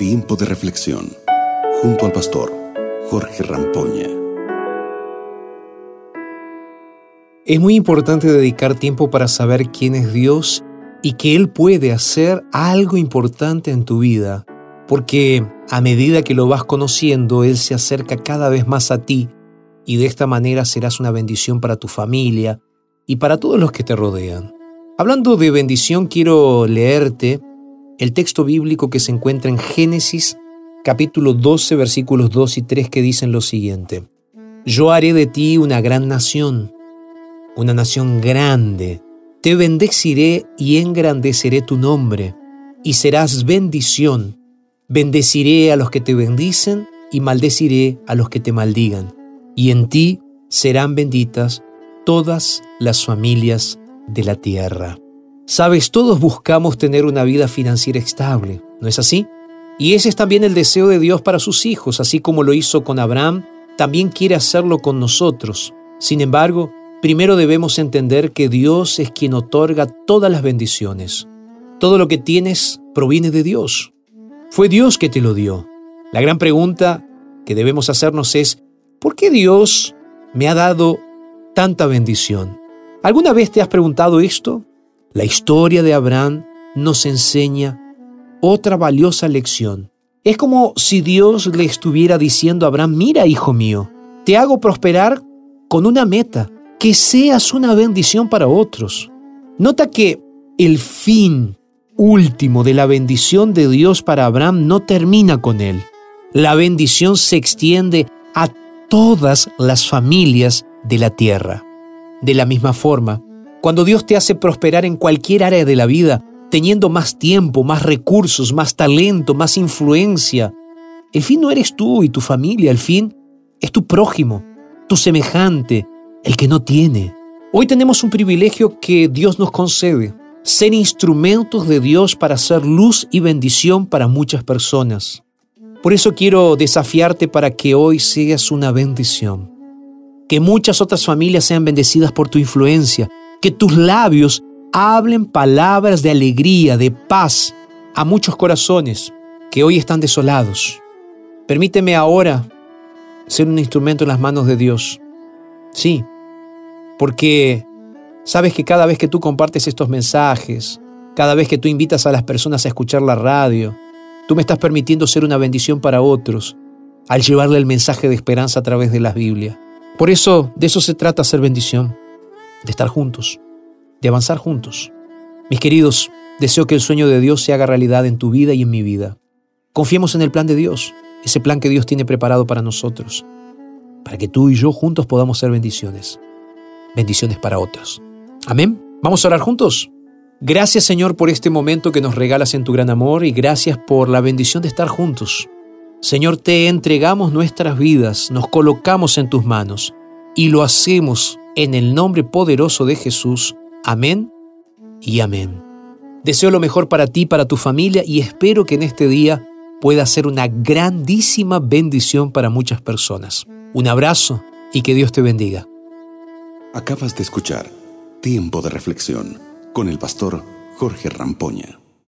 Tiempo de reflexión junto al pastor Jorge Rampoña. Es muy importante dedicar tiempo para saber quién es Dios y que Él puede hacer algo importante en tu vida, porque a medida que lo vas conociendo, Él se acerca cada vez más a ti y de esta manera serás una bendición para tu familia y para todos los que te rodean. Hablando de bendición, quiero leerte el texto bíblico que se encuentra en Génesis capítulo 12 versículos 2 y 3 que dicen lo siguiente. Yo haré de ti una gran nación, una nación grande. Te bendeciré y engrandeceré tu nombre, y serás bendición. Bendeciré a los que te bendicen y maldeciré a los que te maldigan. Y en ti serán benditas todas las familias de la tierra. Sabes, todos buscamos tener una vida financiera estable, ¿no es así? Y ese es también el deseo de Dios para sus hijos, así como lo hizo con Abraham, también quiere hacerlo con nosotros. Sin embargo, primero debemos entender que Dios es quien otorga todas las bendiciones. Todo lo que tienes proviene de Dios. Fue Dios que te lo dio. La gran pregunta que debemos hacernos es, ¿por qué Dios me ha dado tanta bendición? ¿Alguna vez te has preguntado esto? La historia de Abraham nos enseña otra valiosa lección. Es como si Dios le estuviera diciendo a Abraham, mira hijo mío, te hago prosperar con una meta, que seas una bendición para otros. Nota que el fin último de la bendición de Dios para Abraham no termina con él. La bendición se extiende a todas las familias de la tierra. De la misma forma, cuando Dios te hace prosperar en cualquier área de la vida, teniendo más tiempo, más recursos, más talento, más influencia, el fin no eres tú y tu familia, el fin es tu prójimo, tu semejante, el que no tiene. Hoy tenemos un privilegio que Dios nos concede, ser instrumentos de Dios para hacer luz y bendición para muchas personas. Por eso quiero desafiarte para que hoy seas una bendición. Que muchas otras familias sean bendecidas por tu influencia, que tus labios hablen palabras de alegría, de paz a muchos corazones que hoy están desolados. Permíteme ahora ser un instrumento en las manos de Dios. Sí, porque sabes que cada vez que tú compartes estos mensajes, cada vez que tú invitas a las personas a escuchar la radio, tú me estás permitiendo ser una bendición para otros al llevarle el mensaje de esperanza a través de la Biblia. Por eso, de eso se trata ser bendición de estar juntos, de avanzar juntos. Mis queridos, deseo que el sueño de Dios se haga realidad en tu vida y en mi vida. Confiemos en el plan de Dios, ese plan que Dios tiene preparado para nosotros, para que tú y yo juntos podamos ser bendiciones, bendiciones para otros. Amén. Vamos a orar juntos. Gracias Señor por este momento que nos regalas en tu gran amor y gracias por la bendición de estar juntos. Señor, te entregamos nuestras vidas, nos colocamos en tus manos y lo hacemos en el nombre poderoso de Jesús. Amén y amén. Deseo lo mejor para ti, para tu familia y espero que en este día pueda ser una grandísima bendición para muchas personas. Un abrazo y que Dios te bendiga. Acabas de escuchar Tiempo de Reflexión con el pastor Jorge Rampoña.